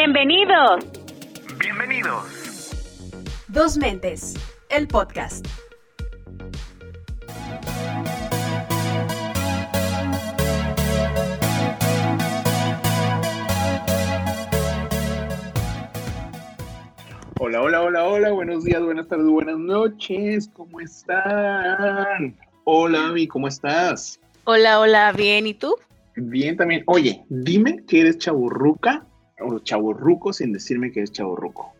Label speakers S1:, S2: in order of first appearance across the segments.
S1: Bienvenidos.
S2: Bienvenidos.
S3: Dos Mentes, el podcast.
S2: Hola, hola, hola, hola, buenos días, buenas tardes, buenas noches, ¿cómo están? Hola, Ami, ¿cómo estás?
S4: Hola, hola, bien, ¿y tú?
S2: Bien también. Oye, dime que eres chaburruca o chaburruco sin decirme que eres chaburruco.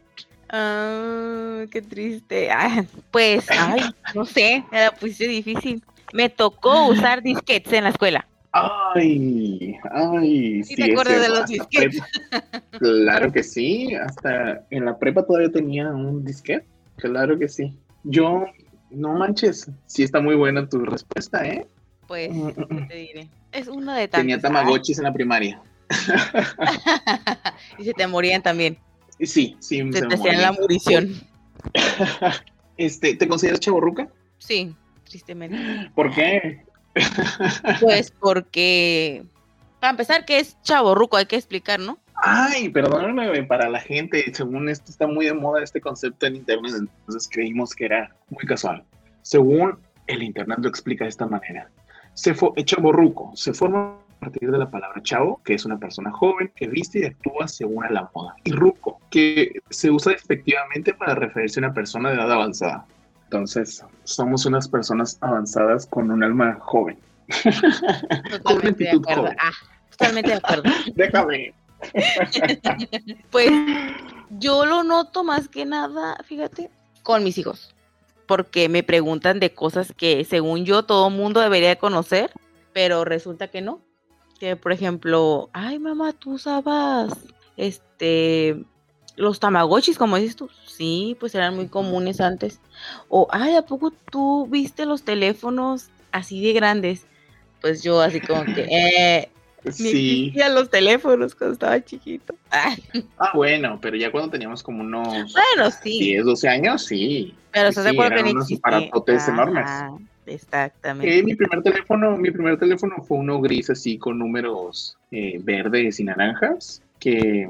S4: Ah, qué triste. Ah, pues, ay, no sé, me la pusiste difícil. Me tocó usar disquetes en la escuela.
S2: Ay, ay.
S4: ¿Sí te acuerdas de los disquetes?
S2: Claro que sí, hasta en la prepa todavía tenía un disquete. Claro que sí. Yo, no manches, sí está muy buena tu respuesta, ¿eh?
S4: Pues,
S2: Mm, mm,
S4: ¿qué
S2: mm.
S4: te diré? Es uno de tantos.
S2: Tenía tamagotchis en la primaria.
S4: Y se te morían también.
S2: Sí, sí.
S4: Se te hacían la murición.
S2: Este, ¿te consideras chaborruca?
S4: Sí, tristemente.
S2: ¿Por qué?
S4: Pues porque, para empezar, que es chaborruco? Hay que explicar, ¿no?
S2: Ay, perdóname, para la gente, según esto está muy de moda este concepto en internet, entonces creímos que era muy casual. Según el internet lo explica de esta manera. Se el chavorruco se forma partir de la palabra chavo, que es una persona joven que viste y actúa según a la moda, y ruco, que se usa despectivamente para referirse a una persona de edad avanzada. Entonces, somos unas personas avanzadas con un alma joven.
S4: Totalmente de
S2: actitud
S4: acuerdo.
S2: joven.
S4: Ah, totalmente de acuerdo.
S2: Déjame.
S4: Pues yo lo noto más que nada, fíjate, con mis hijos, porque me preguntan de cosas que según yo todo mundo debería de conocer, pero resulta que no. Que por ejemplo, ay mamá, tú usabas este los tamagotchis, como dices tú. Sí, pues eran muy comunes antes. O ay, ¿a poco tú viste los teléfonos así de grandes? Pues yo así como que eh,
S2: Sí.
S4: los teléfonos cuando estaba chiquito. Ay,
S2: Ah, bueno, pero ya cuando teníamos como unos
S4: bueno, sí.
S2: 10, 12 años, sí.
S4: Pero
S2: Sí,
S4: de
S2: sí,
S4: que
S2: unos aparatotes enormes.
S4: Exactamente.
S2: Eh, mi primer teléfono, mi primer teléfono fue uno gris así con números eh, verdes y naranjas que,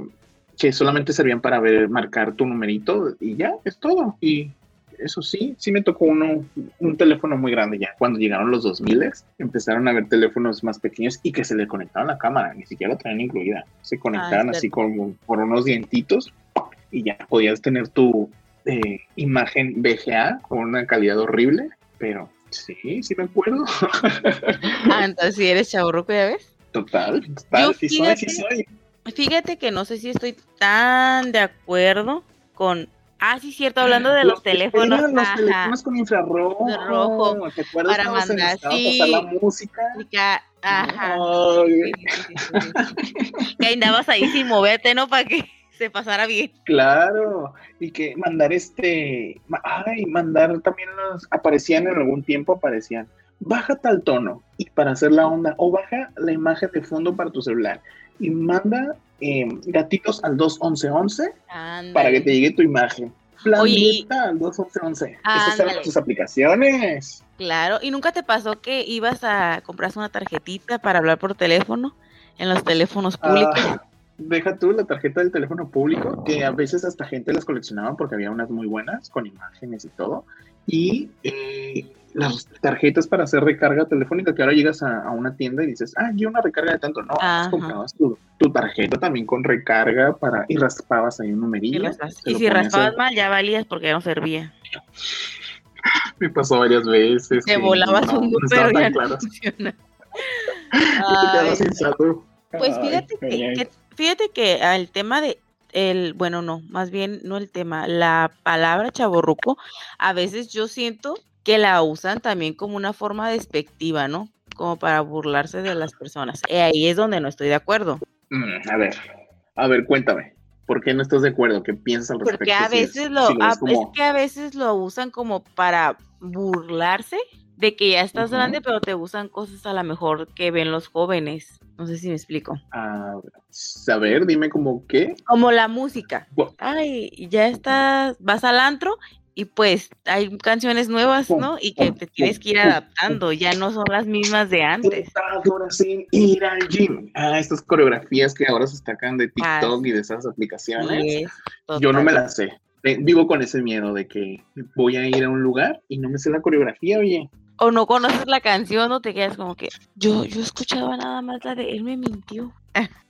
S2: que solamente servían para ver, marcar tu numerito y ya, es todo. Y eso sí, sí me tocó uno, un teléfono muy grande ya. Cuando llegaron los 2000 empezaron a ver teléfonos más pequeños y que se le conectaban la cámara, ni siquiera la traían incluida. Se conectaban
S4: es
S2: así como por unos dientitos y ya podías tener tu eh, imagen VGA con una calidad horrible, pero sí, sí me acuerdo.
S4: Ah, entonces si eres chaburruco, ya ves.
S2: Total, total, sí soy, sí soy.
S4: Fíjate que no sé si estoy tan de acuerdo con. Ah, sí, cierto, hablando de los, teléfonos.
S2: eran los
S4: ajá.
S2: teléfonos con infrarrojo.
S4: Rojo,
S2: ¿Te acuerdas
S4: para mandar, sí.
S2: la música?
S4: Ajá. Sí, sí. Que andabas ahí sin moverte, ¿no? Para que se pasara bien.
S2: claro. Y que mandar este. Ay, mandar también los. Aparecían en algún tiempo, aparecían. Baja tal tono y para hacer la onda. O baja la imagen de fondo para tu celular. Y manda eh, gatitos al 21111 para que te llegue tu imagen. Planeta al 21111. Esas eran tus aplicaciones.
S4: Claro, ¿y nunca te pasó que ibas a comprarse una tarjetita para hablar por teléfono en los teléfonos públicos?
S2: Ah, deja tú la tarjeta del teléfono público, que a veces hasta gente las coleccionaba porque había unas muy buenas con imágenes y todo. Y eh, las tarjetas para hacer recarga telefónica, que ahora llegas a, a una tienda y dices, ah, yo una recarga de tanto. No, comprabas tu, tu tarjeta también con recarga para y raspabas ahí un
S4: Y,
S2: numerillo.
S4: y si raspabas
S2: a-
S4: mal, ya valías porque no servía.
S2: Me pasó varias veces.
S4: Te volabas
S2: no,
S4: un
S2: no
S4: número
S2: estaba
S4: y
S2: tan
S4: ya no
S2: claro.
S4: funciona. Ay. Pues fíjate
S2: ay,
S4: que,
S2: ay.
S4: que- fíjate que el tema de el, bueno, no, más bien no el tema, la palabra chaborruco, a veces yo siento que la usan también como una forma despectiva, ¿no? Como para burlarse de las personas. Y ahí es donde no estoy de acuerdo.
S2: Mm, a ver, a ver, cuéntame. ¿Por qué no estás de acuerdo? ¿Qué piensas al respecto?
S4: Porque a
S2: Si es-
S4: veces lo,
S2: si lo
S4: a-
S2: como-
S4: es que a veces lo usan como para burlarse de que ya estás grande, pero te usan cosas a lo mejor que ven los jóvenes. No sé si me explico.
S2: A a ver, dime como qué.
S4: Como la música. Ay, ya estás, vas al antro y pues hay canciones nuevas, ¿no? Y que te tienes que ir adaptando, ya no son las mismas de antes.
S2: Ahora sin ir al gym. Ah, estas coreografías que ahora se sacan de
S4: Ah,
S2: TikTok y de esas aplicaciones. Yo no me las sé. Eh, vivo con ese miedo de que voy a ir a un lugar y no me sé la coreografía, oye.
S4: O no conoces la canción o te quedas como que yo, yo escuchaba nada más la de él me mintió.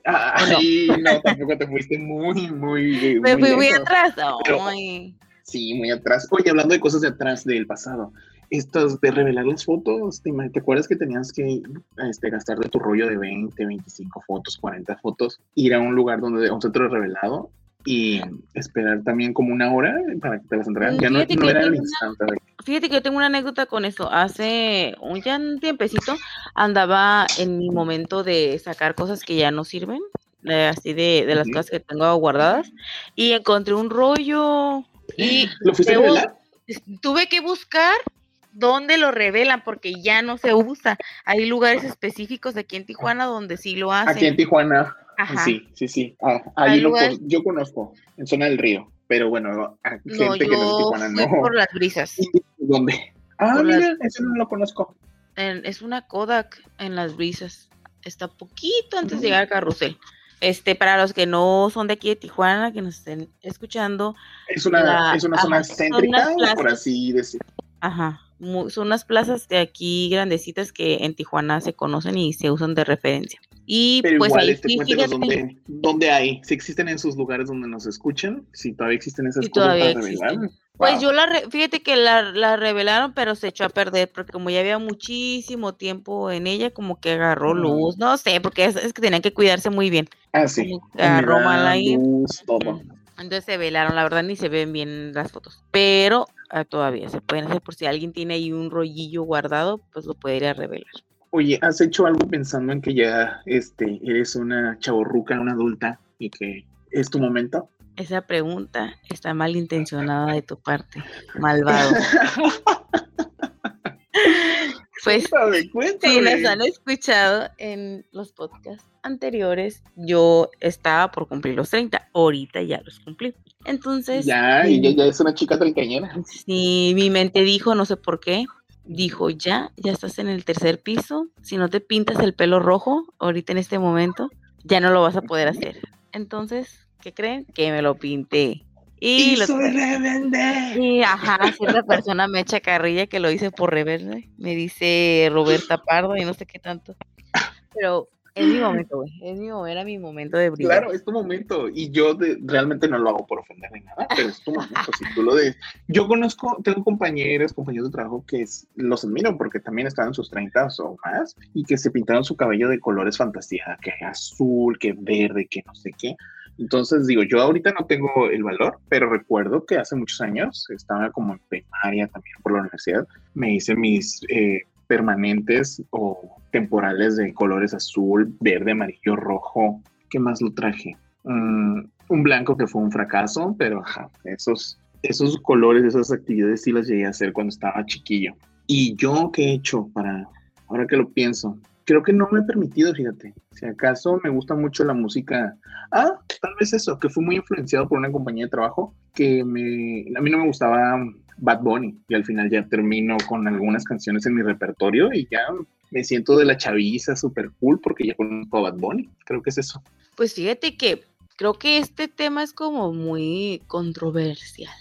S2: Ay, no, tampoco te fuiste muy, muy.
S4: Me fui muy atrás.
S2: Pero-
S4: Ay.
S2: Sí, muy atrás. Oye, hablando de cosas de atrás del pasado, estas de revelar las fotos, ¿te, te acuerdas que tenías que este, gastar de tu rollo de 20, 25 fotos, 40 fotos, ir a un lugar donde, un centro revelado y esperar también como una hora para que te las entregaran?
S4: Mm,
S2: Ya no, no era el instante. de-
S4: Fíjate que yo tengo una anécdota con eso. Hace un ya un tiempecito andaba en mi momento de sacar cosas que ya no sirven, eh, así de, de las cosas que tengo guardadas, y encontré un rollo y
S2: ¿Lo fuiste a revelar?
S4: tuve que buscar dónde lo revelan porque ya no se usa. Hay lugares específicos aquí en Tijuana donde sí lo hacen.
S2: Aquí en Tijuana.
S4: Ajá.
S2: Sí, sí, sí. Ah, ahí lo
S4: lugares-
S2: yo conozco, en zona del río. Pero bueno, a gente
S4: No,
S2: que no
S4: yo
S2: Tijuana
S4: fui
S2: no.
S4: por las brisas.
S2: ¿Y ¿Dónde? Ah,
S4: Por las-
S2: mira, ese no lo conozco.
S4: En- es una Kodak en las brisas. Está poquito antes de llegar al carrusel. Este, para los que no son de aquí de Tijuana, que nos estén escuchando,
S2: Es una,
S4: La-
S2: es una
S4: ajá,
S2: zona céntrica, por así decir.
S4: ajá, son unas plazas de aquí grandecitas que en Tijuana se conocen y se usan de referencia. Y
S2: Pero
S4: pues
S2: igual,
S4: ahí
S2: este,
S4: sí,
S2: cuéntenos dónde, dónde hay, si existen esos lugares donde nos escuchan, si todavía existen esas cosas
S4: todavía
S2: para revelar.
S4: Pues
S2: Wow.
S4: yo la, re- fíjate que la, la revelaron, pero se echó a perder, porque como ya había muchísimo tiempo en ella, como que agarró luz, no sé, porque es, es que tenían que cuidarse muy bien.
S2: Ah, sí.
S4: agarró mal ahí.
S2: luz, todo.
S4: Entonces se velaron, la verdad ni se ven bien las fotos, pero ah, todavía se pueden hacer por si alguien tiene ahí un rollillo guardado, pues lo puede ir a revelar.
S2: Oye, ¿has hecho algo pensando en que ya este, eres una chavorruca, una adulta y que es tu momento?
S4: Esa pregunta está malintencionada de tu parte, malvado. Pues
S2: Cuéntame,
S4: Si nos han escuchado en los podcasts anteriores, yo estaba por cumplir los 30, ahorita ya los cumplí. Entonces,
S2: Ya, y ya, ya es una chica treintañera.
S4: si mi mente dijo, no sé por qué, dijo, ya, ya estás en el tercer piso, si no te pintas el pelo rojo ahorita en este momento, ya no lo vas a poder hacer. Entonces, ¿qué creen? Que me lo pinté. Y,
S2: Y
S4: lo
S2: soy rebelde.
S4: y, ajá, cierta persona me echa carrilla que lo hice por reverde. Me dice Roberta Pardo y no sé qué tanto. Pero es mi momento, güey. Es mi, mo- era mi momento de brillar.
S2: Claro, es tu momento. Y yo de- realmente no lo hago por ofender ni nada, pero es tu momento. Si tú lo de... Yo conozco, tengo compañeros, compañeros de trabajo que es- los admiro porque también están en sus 30 o más y que se pintaron su cabello de colores fantasía, que azul, que verde, que no sé qué. Entonces digo, yo ahorita no tengo el valor, pero recuerdo que hace muchos años, estaba como en primaria también por la universidad, me hice mis eh, permanentes o temporales de colores azul, verde, amarillo, rojo. ¿Qué más lo traje? Mm, un blanco que fue un fracaso, pero ajá, esos, esos colores, esas actividades sí las llegué a hacer cuando estaba chiquillo. ¿Y yo qué he hecho para, ahora que lo pienso? Creo que no me he permitido, fíjate. Si acaso me gusta mucho la música. Ah, tal vez eso, que fui muy influenciado por una compañía de trabajo que a mí no me gustaba Bad Bunny y al final ya termino con algunas canciones en mi repertorio y ya me siento de la chaviza súper cool porque ya conozco a Bad Bunny. Creo que es eso.
S4: Pues fíjate que creo que este tema es como muy controversial.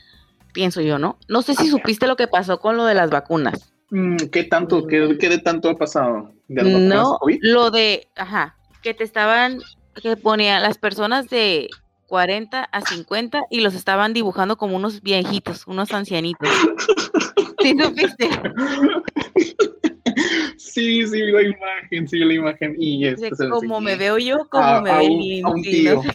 S4: Pienso yo, ¿no? No sé si supiste lo que pasó con lo de las vacunas.
S2: Mm, ¿Qué tanto, qué, qué de tanto ha pasado? ¿De las
S4: No,
S2: COVID?
S4: lo de, ajá, que te estaban, que ponían las personas de 40 a 50 y los estaban dibujando como unos viejitos, unos ancianitos. ¿Sí supiste?
S2: Sí, sí, la imagen, sí, la imagen. Y este se lo
S4: como me veo yo, como
S2: a-
S4: me ve Inti, no sé.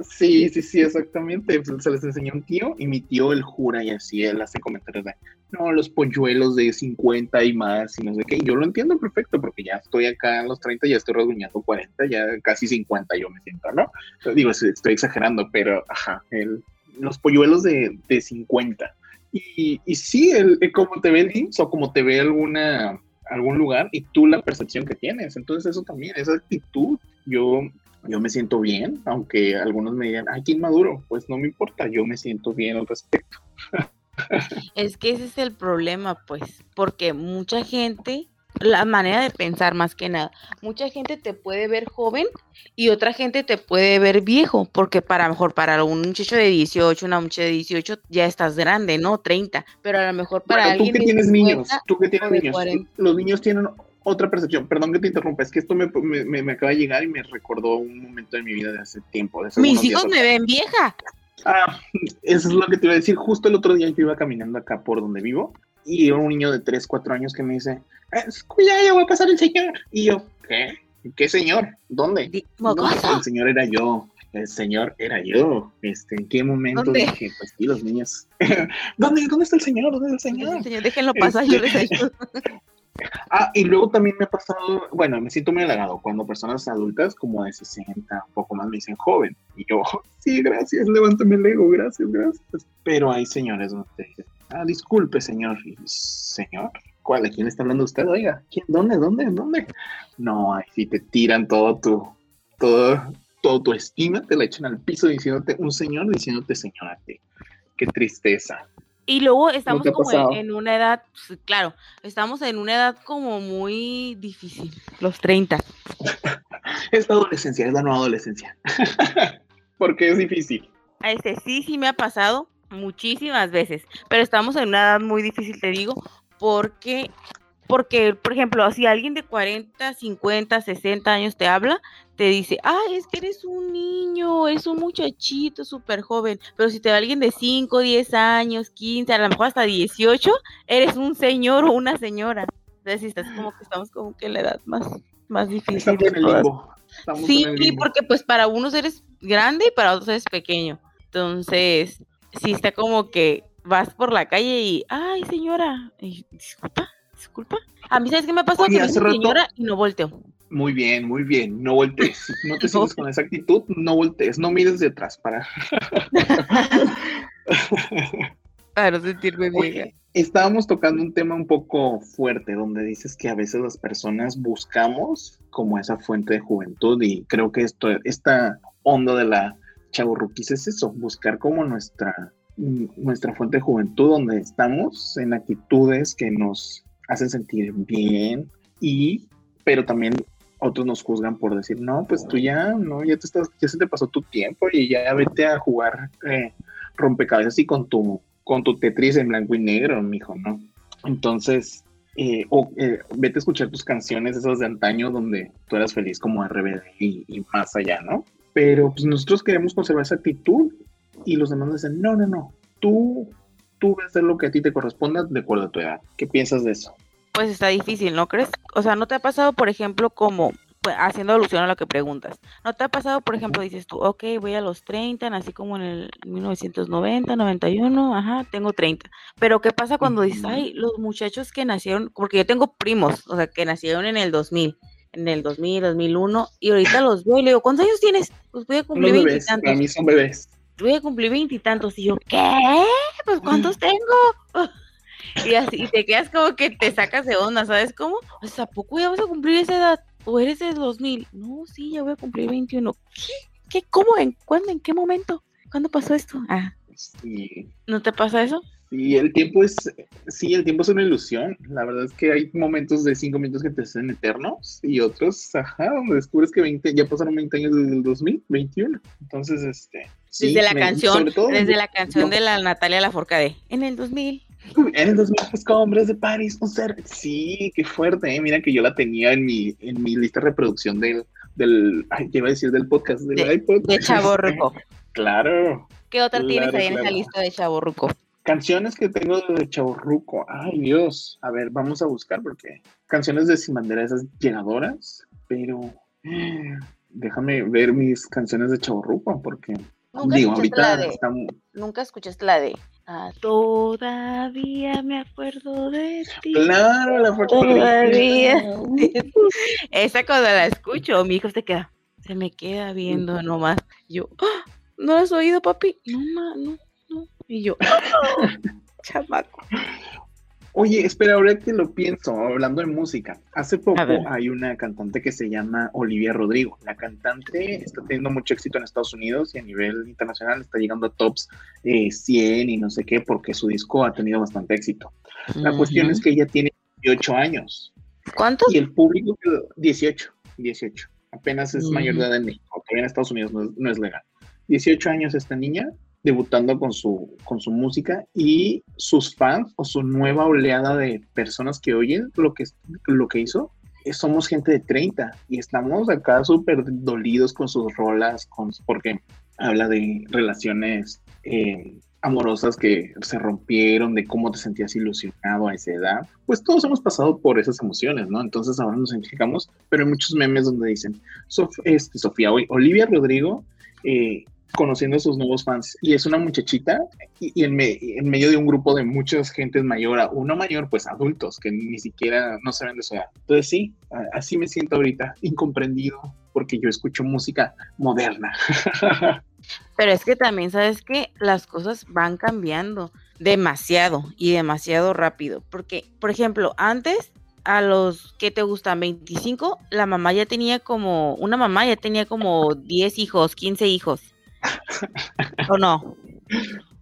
S2: Sí, sí, sí, exactamente. Pues, Se les enseñó un tío y mi tío él jura y así él hace comentarios de, no, los polluelos de 50 y más y no sé qué. Yo lo entiendo perfecto porque ya estoy acá en los 30, ya estoy rasguñando 40, ya casi 50 yo me siento, ¿no? Digo, estoy exagerando, pero ajá, el- los polluelos de, de 50. Y, y sí, el, el como te ve el IMSS o como te ve alguna algún lugar y tú la percepción que tienes. Entonces eso también, esa actitud, yo yo me siento bien, aunque algunos me digan, ay, qué inmaduro, pues no me importa, yo me siento bien al respecto.
S4: Es que ese es el problema, pues, porque mucha gente, la manera de pensar más que nada, mucha gente te puede ver joven y otra gente te puede ver viejo, porque para mejor para un muchacho de 18, una muchacha de 18 ya estás grande, ¿no? 30, pero a lo mejor para
S2: Bueno, tú
S4: alguien
S2: que
S4: de
S2: tienes
S4: 50
S2: niños, tú que tienes niños,
S4: 40.
S2: los niños tienen otra percepción. Perdón que te interrumpa, es que esto me, me- me- acaba de llegar y me recordó un momento de mi vida de hace tiempo. de hace
S4: Mis hijos me ven vieja.
S2: Ah, eso es lo que te iba a decir. Justo el otro día yo iba caminando acá por donde vivo y era un niño de 3, 4 años que me dice, "Eh, cuidado, ya va a pasar el señor. Y yo, ¿qué? ¿Qué señor? ¿Dónde? No, el señor era yo. El señor era yo. Este, ¿En qué momento
S4: ¿Dónde?
S2: dije, pues sí, los niños? ¿Dónde, ¿Dónde está el señor? ¿Dónde está el señor?
S4: Señor, déjenlo pasar, yo les
S2: Este-
S4: ayudo.
S2: Ah, y luego también me ha pasado, bueno, me siento muy halagado cuando personas adultas como de 60, un poco más, me dicen joven. Y yo, sí, gracias, levántame el ego, gracias, gracias. Pero hay señores donde dicen, ah, disculpe, señor. Señor, ¿cuál? ¿A quién está hablando usted? Oiga, ¿quién? ¿Dónde? ¿Dónde? ¿Dónde? No, ahí sí te tiran todo tu, todo, todo tu estima, te la echan al piso diciéndote, un señor diciéndote señor. Qué tristeza.
S4: Y luego estamos como en, una edad, pues, claro, estamos en una edad como muy difícil, los 30.
S2: Es la adolescencia, es la nueva adolescencia. Porque es difícil.
S4: A Este sí, sí me ha pasado muchísimas veces, pero estamos en una edad muy difícil, te digo, porque, porque, por ejemplo, si alguien de 40, 50, 60 años te habla, te dice, ay, es que eres un niño, es un muchachito súper joven, pero si te va alguien de 5, 10 años, 15, a lo mejor hasta 18, eres un señor o una señora. Entonces, estás como que estamos como que en la edad más, más difícil.
S2: Estamos en el limbo. Estamos
S4: Sí,
S2: en el limbo.
S4: porque pues para unos eres grande y para otros eres pequeño. Entonces, sí está como que vas por la calle y, ay, señora, y, disculpa, disculpa. A mí, ¿sabes qué me?
S2: Oye,
S4: que me señora y no volteo.
S2: Muy bien, muy bien. No voltees. No te sientes con esa actitud, no voltees. No mires de atrás para.
S4: Para no sentirme.
S2: Oye, estábamos tocando un tema un poco fuerte, donde dices que a veces las personas buscamos como esa fuente de juventud y creo que esto, esta onda de la chaburruquis es eso, buscar como nuestra, nuestra fuente de juventud donde estamos en actitudes que nos hacen sentir bien y, pero también otros nos juzgan por decir, no, pues tú ya, no, ya te estás, ya se te pasó tu tiempo y ya vete a jugar eh, rompecabezas y con tu con tu Tetris en blanco y negro, mijo, ¿no? Entonces, eh, o eh, vete a escuchar tus canciones esas de antaño donde tú eras feliz como RBD y, y más allá, ¿no? Pero pues nosotros queremos conservar esa actitud y los demás dicen, no, no, no, tú, tú vas a hacer lo que a ti te corresponda de acuerdo a tu edad. ¿Qué piensas de eso?
S4: Pues está difícil, ¿no crees? O sea, ¿no te ha pasado, por ejemplo, como pues, haciendo alusión a lo que preguntas? ¿No te ha pasado, por ejemplo, dices tú, ok, voy a los 30, nací como en el 1990, 91, ajá, tengo 30. Pero ¿qué pasa cuando dices, ay, los muchachos que nacieron, porque yo tengo primos, o sea, que nacieron en el 2000, en el 2000, 2001, y ahorita los veo y le digo, ¿cuántos años tienes? Pues voy a cumplir
S2: bebés,
S4: veintitantos.
S2: para mí son bebés.
S4: Voy a cumplir veintitantos. Y yo, ¿qué? Pues ¿cuántos tengo? Y así, y te quedas como que te sacas de onda, ¿sabes cómo? O sea, ¿a poco ya vas a cumplir esa edad? ¿O eres del 2000? No, sí, ya voy a cumplir 21. ¿Qué? ¿Qué? ¿Cómo? ¿En cuándo? ¿En qué momento? ¿Cuándo pasó esto? Ah,
S2: Sí,
S4: ¿no te pasa eso?
S2: Sí, el tiempo es, sí, el tiempo es una ilusión. La verdad es que hay momentos de cinco minutos que te hacen eternos y otros, ajá, donde descubres que 20, ya pasaron 20 años desde el 2021. Entonces, este. Sí,
S4: Desde la
S2: me-
S4: canción,
S2: todo
S4: desde la canción de la Natalia Lafourcade. En el 2000.
S2: En el 2000, pues, hombres de París, un ser. Sí, qué fuerte, ¿eh? Mira que yo la tenía en mi, en mi lista de reproducción del, del, ay, ¿qué iba a decir? Del podcast, del
S4: De-
S2: iPod.
S4: De Chavo Ruco.
S2: Claro.
S4: ¿Qué otra tienes
S2: Claro,
S4: ahí en esa lista de Chavo Ruco?
S2: Canciones que tengo de Chaburruco. Ay, Dios. A ver, vamos a buscar porque canciones de Sin Bandera, esas llegadoras, pero déjame ver mis canciones de Chaburruco porque
S4: ¿Nunca
S2: digo,
S4: escuchaste la de-
S2: estamos
S4: Nunca escuchaste la de ah, Todavía me acuerdo de ti.
S2: Claro, la fue
S4: Todavía. Esa cuando la escucho, mi hijo se queda, se me queda viendo nomás. Yo, "Ah, ¿no la has oído, papi? No, ma, no, no. Y yo, "Ah, chamaco.
S2: Oye, espera, ahora que lo pienso, hablando de música, hace poco hay una cantante que se llama Olivia Rodrigo. La cantante está teniendo mucho éxito en Estados Unidos y a nivel internacional está llegando a tops 100 y no sé qué, porque su disco ha tenido bastante éxito. La cuestión es que ella tiene 18 años.
S4: ¿Cuántos?
S2: Y el público, 18, 18. Apenas es mayor de edad en México, en Estados Unidos no es legal. 18 años esta niña debutando con su, con su música y sus fans o su nueva oleada de personas que oyen lo que, lo que hizo, eh, somos gente de 30 y estamos acá súper dolidos con sus rolas, con, porque habla de relaciones eh, amorosas que se rompieron, de cómo te sentías ilusionado a esa edad. Pues todos hemos pasado por esas emociones, ¿no? Entonces ahora nos identificamos, pero hay muchos memes donde dicen, este, Sofía, Olivia Rodrigo eh, conociendo a sus nuevos fans. Y es una muchachita y, en, medio de un grupo de muchas gentes mayor, uno mayor, pues adultos que ni siquiera no saben de su edad. Entonces sí, así me siento ahorita, incomprendido, porque yo escucho música moderna.
S4: Pero es que también sabes que las cosas van cambiando demasiado y demasiado rápido. Porque, por ejemplo, antes a los que te gustan 25, la mamá ya tenía como, una mamá ya tenía como 10 hijos, 15 hijos. ¿O no?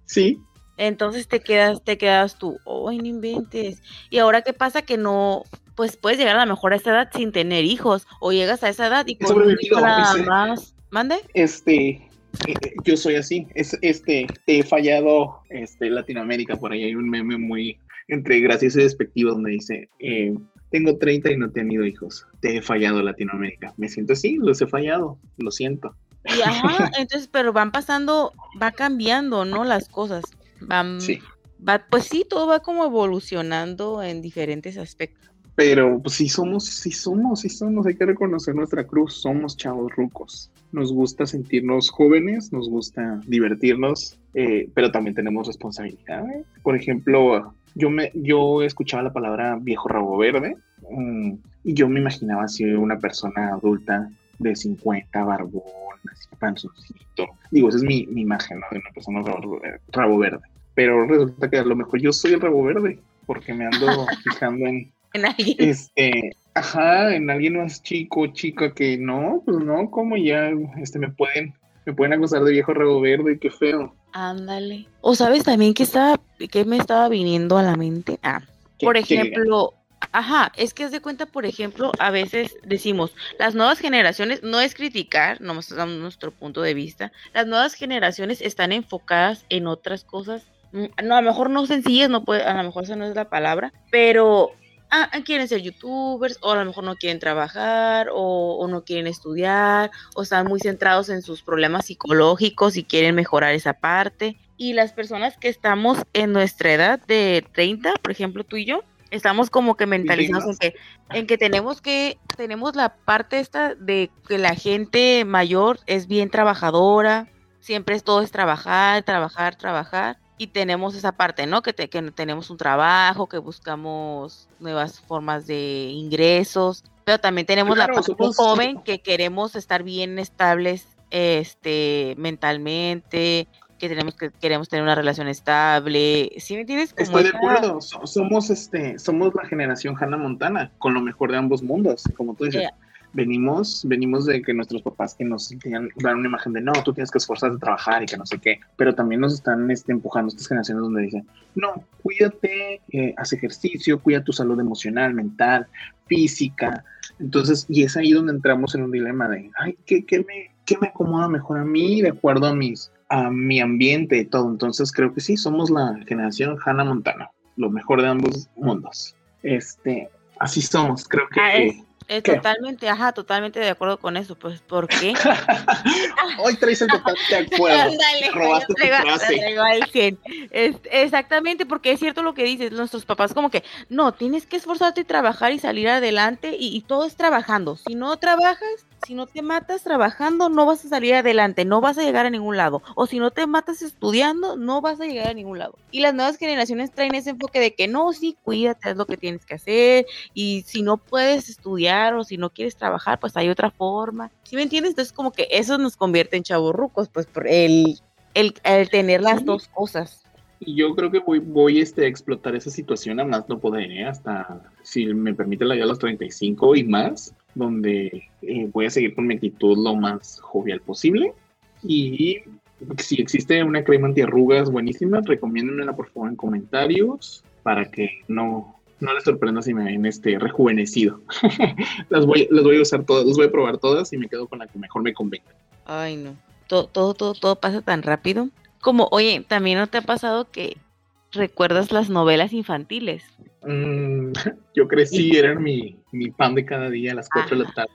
S2: Sí.
S4: Entonces te quedas, te quedas tú, ¡ay, no inventes! Y ahora qué pasa que no, pues puedes llegar a lo mejor a esa edad sin tener hijos, o llegas a esa edad y con nada más. ¿Mande?
S2: Este, eh, yo soy así, es, este, te he fallado, este, Latinoamérica, por ahí hay un meme muy entre gracioso y despectivo donde dice, eh, tengo 30 y no he tenido hijos, te he fallado Latinoamérica. Me siento así, los he fallado, lo siento.
S4: Y ajá, entonces, pero van pasando, va cambiando, ¿no? Las cosas. Van, sí. Va, pues sí, todo va como evolucionando en diferentes aspectos.
S2: Pero pues sí somos, sí somos, sí somos, hay que reconocer nuestra cruz, somos chavos rucos. Nos gusta sentirnos jóvenes, nos gusta divertirnos, eh, pero también tenemos responsabilidad. Por ejemplo, yo me, yo escuchaba la palabra viejo rabo verde mm, y yo me imaginaba así una persona adulta de 50, barbón, así panzoncito. Digo, esa es mi, imagen, ¿no? De una persona rabo, verde. Pero resulta que a lo mejor yo soy el rabo verde, porque me ando fijando en,
S4: en alguien.
S2: Este, ajá, en alguien más chico, chica que no, pues no, como ya este me pueden, me pueden acusar de viejo rabo verde, qué feo.
S4: Ándale. O sabes también que estaba, que me estaba viniendo a la mente. Ah, por ejemplo, Ajá, es que es de cuenta, por ejemplo, a veces decimos, las nuevas generaciones, no es criticar, no dando nuestro punto de vista, las nuevas generaciones están enfocadas en otras cosas, mm, no, a lo mejor no sencillas, no puede, a lo mejor esa no es la palabra, pero ah, quieren ser youtubers, o a lo mejor no quieren trabajar, o, o, no quieren estudiar, o están muy centrados en sus problemas psicológicos y quieren mejorar esa parte. Y las personas que estamos en nuestra edad de 30, por ejemplo, tú y yo, estamos como que mentalizados en que, en que tenemos que, tenemos la parte esta de que la gente mayor es bien trabajadora, siempre es todo es trabajar, trabajar, trabajar, y tenemos esa parte, ¿no? Que, que tenemos un trabajo, que buscamos nuevas formas de ingresos, pero también tenemos la parte joven que queremos estar bien estables este mentalmente, que tenemos que queremos tener una relación estable. ¿Sí me entiendes?
S2: Estoy de acuerdo. Somos este, somos la generación Hannah Montana, con lo mejor de ambos mundos, como tú dices. Venimos, venimos de que nuestros papás que nos dan una imagen de no, tú tienes que esforzarte a trabajar y que no sé qué, pero también nos están este, empujando estas generaciones donde dicen, no, cuídate, eh, haz ejercicio, cuida tu salud emocional, mental, física. Entonces, y es ahí donde entramos en un dilema de, ay, ¿qué, qué me, qué me acomoda mejor a mí de acuerdo a mis a mi ambiente y todo. Entonces creo que sí, somos la generación Hannah Montana, lo mejor de ambos mundos. Este, así somos, creo que.
S4: Ah, totalmente, ajá, totalmente de acuerdo con eso, pues, ¿por qué?
S2: Hoy traes el totalmente de acuerdo. Robaste tu
S4: frase. exactamente, porque es cierto lo que dices, nuestros papás como que, no, tienes que esforzarte y trabajar y salir adelante y, y todo es trabajando. Si no trabajas, si no te matas trabajando, no vas a salir adelante, no vas a llegar a ningún lado. O si no te matas estudiando, no vas a llegar a ningún lado. Y las nuevas generaciones traen ese enfoque de que no, sí, cuídate, es lo que tienes que hacer. Y si no puedes estudiar o si no quieres trabajar, pues hay otra forma. ¿Sí me entiendes? Entonces, como que eso nos convierte en chavorrucos, pues por el, el, tener las dos cosas.
S2: Y yo creo que voy, voy este, a explotar esa situación a más no poder, ¿eh? hasta si me permite la vida a los 35 y más, donde eh, voy a seguir con mi actitud lo más jovial posible. Y si existe una crema antiarrugas buenísima, recomiéndenmela por favor en comentarios para que no, no les sorprenda si me ven este rejuvenecido. las, voy, las voy a usar todas, las voy a probar todas y me quedo con la que mejor me convenga.
S4: Ay, no. Todo, todo, todo, todo pasa tan rápido. Como, oye, ¿también no te ha pasado que recuerdas las novelas infantiles?
S2: Mm, yo crecí, era mi, mi pan de cada día a las 4 de la tarde,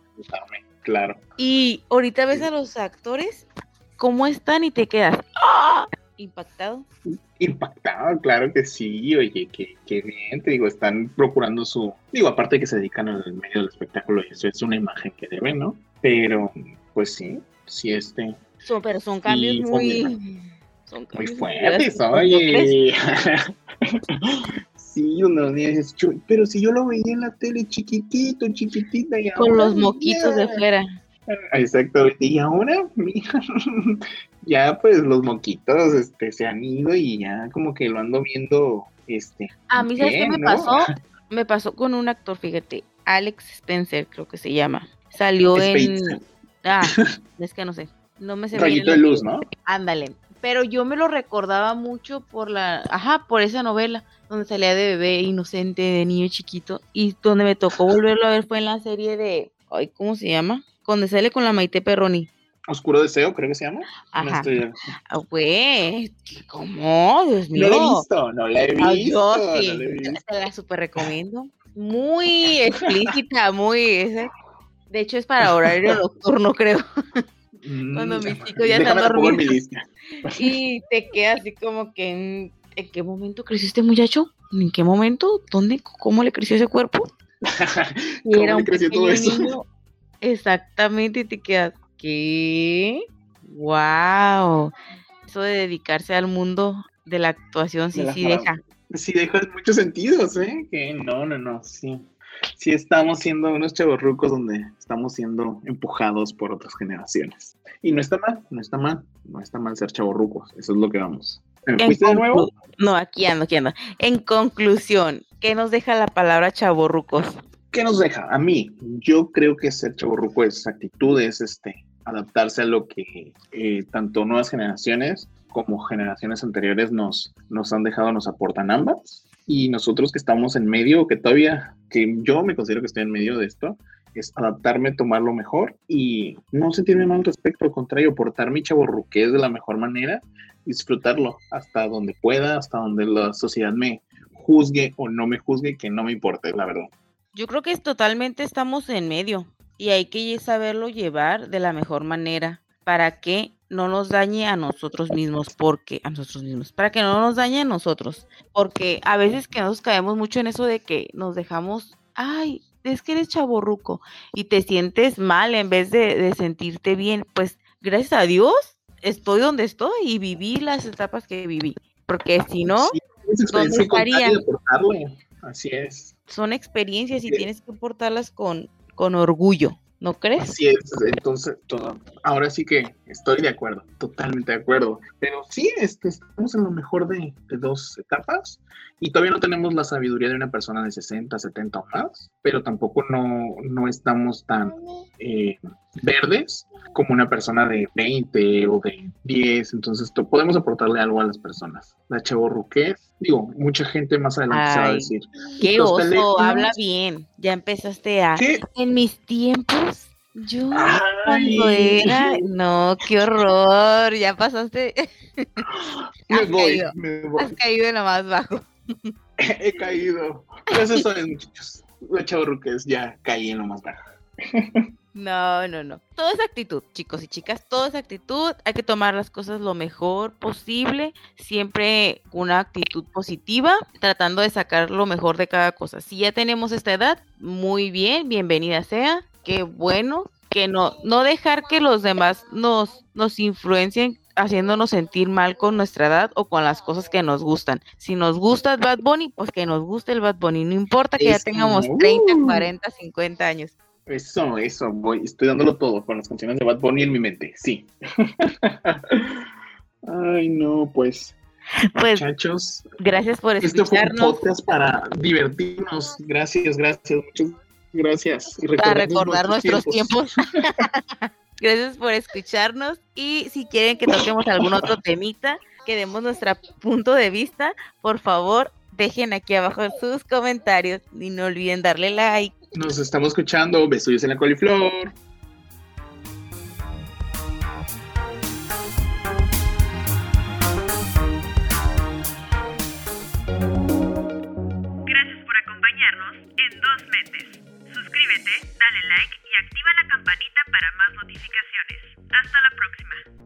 S2: claro.
S4: Y ahorita ves a los actores, ¿cómo están? Y te quedas ¡ah! impactado.
S2: Impactado, claro que sí, oye, qué, qué bien, te digo, están procurando su, digo, aparte de que se dedican al medio del espectáculo, y eso es una imagen que deben, ¿no? Pero, pues sí, sí, este.
S4: Son, pero son cambios muy,
S2: son muy fuertes, oye. sí, unos días pero si yo lo veía en la tele chiquitito, chiquitita. Y
S4: Con los moquitos de fuera.
S2: Exacto, y ahora, ya pues los moquitos este, se han ido y ya como que lo ando viendo, este.
S4: A mí, ¿sabes qué me pasó? Me pasó con un actor, fíjate, Alex Spencer, creo que se llama. Salió en. Ah, es que no sé. No me
S2: se Rayito de luz, ¿no?
S4: Ándale. Pero yo me lo recordaba mucho por la. Ajá, por esa novela, donde salía de bebé inocente, de niño chiquito. Y donde me tocó volverlo a ver fue en la serie de. Ay, ¿cómo se llama? Donde sale con la Maite Perroni.
S2: Oscuro Deseo, creo que se llama.
S4: Ajá. Ah, güey, ¿cómo? Dios mío.
S2: No la he visto, no la he visto. yo
S4: sí, te la super recomiendo. Muy explícita, muy... Ese. De hecho, es para horario nocturno, creo. Cuando mm, mis chicos ya están dormidos. Y te queda así como que, ¿en, qué momento creció este muchacho? ¿En qué momento? ¿Dónde? ¿Cómo le creció ese cuerpo?
S2: y era un creció todo eso? Niño.
S4: Exactamente, y te quedas, ¿qué? ¡Wow! Eso de dedicarse al mundo de la actuación sí, sí deja.
S2: Sí deja en muchos sentidos, ¿eh? Que no, no, no, sí sí estamos siendo unos chavorrucos donde estamos siendo empujados por otras generaciones. Y no está mal, no está mal, no está mal ser chavorrucos, eso es lo que vamos.
S4: ¿Fuiste de nuevo? No, aquí ando, aquí ando. En conclusión, ¿qué nos deja la palabra chavorrucos?
S2: ¿Qué nos deja? A mí, yo creo que ser chavorruco es actitudes, este, adaptarse a lo que eh, tanto nuevas generaciones como generaciones anteriores nos, nos han dejado, nos aportan ambas y nosotros que estamos en medio, que todavía, que yo me considero que estoy en medio de esto, es adaptarme, tomarlo mejor y no sentirme mal al respecto, al contrario, portar mi chaborruqués de la mejor manera, disfrutarlo hasta donde pueda, hasta donde la sociedad me juzgue o no me juzgue, que no me importe, la verdad.
S4: Yo creo que totalmente estamos en medio y hay que saberlo llevar de la mejor manera para que no nos dañe a nosotros mismos, porque a nosotros mismos, para que no nos dañe a nosotros, porque a veces que nos caemos mucho en eso de que nos dejamos, ay, es que eres chaborruco y te sientes mal en vez de, sentirte bien, pues gracias a Dios estoy donde estoy y viví las etapas que viví, porque si no,
S2: ¿dónde estaría? Así es.
S4: Son experiencias y tienes que portarlas con, con orgullo. ¿No crees?
S2: Así es, entonces, todo, ahora sí que estoy de acuerdo, totalmente de acuerdo. Pero sí, este, estamos en lo mejor de, dos etapas y todavía no tenemos la sabiduría de una persona de 60, 70 o más, pero tampoco no, no estamos tan eh, verdes como una persona de 20 o de 10. Entonces, podemos aportarle algo a las personas. La chavorruquez, digo, mucha gente más adelante se va a decir.
S4: Qué oso, habla bien. Ya empezaste a. En mis tiempos yo cuando era, no, qué horror, ya pasaste.
S2: me, voy, me voy,
S4: Has caído en lo más bajo.
S2: He caído. Eso son muchachos. La chavorruquez, ya caí en lo más bajo.
S4: No, no, no. Todo es actitud, chicos y chicas. Todo es actitud. Hay que tomar las cosas lo mejor posible. Siempre una actitud positiva, tratando de sacar lo mejor de cada cosa. Si ya tenemos esta edad, muy bien, bienvenida sea. Qué bueno. Que no, no dejar que los demás nos, nos influencien haciéndonos sentir mal con nuestra edad o con las cosas que nos gustan. Si nos gusta el Bad Bunny, pues que nos guste el Bad Bunny. No importa que ya tengamos 30, 40, 50 años.
S2: Eso, eso, voy, estoy dándolo todo con las canciones de Bad Bunny en mi mente, sí. Ay, no, pues.
S4: Pues
S2: Muchachos,
S4: gracias por
S2: esto fue un
S4: escucharnos.
S2: podcast para divertirnos. Gracias, gracias, muchas gracias. Y
S4: para recordar nuestros tiempos. Gracias por escucharnos y si quieren que toquemos algún otro temita, que demos nuestro punto de vista, por favor, dejen aquí abajo sus comentarios y no olviden darle like.
S2: Nos estamos escuchando. Besos en la coliflor.
S3: Gracias por acompañarnos en Dos Mentes. Suscríbete, dale like y activa la campanita para más notificaciones. Hasta la próxima.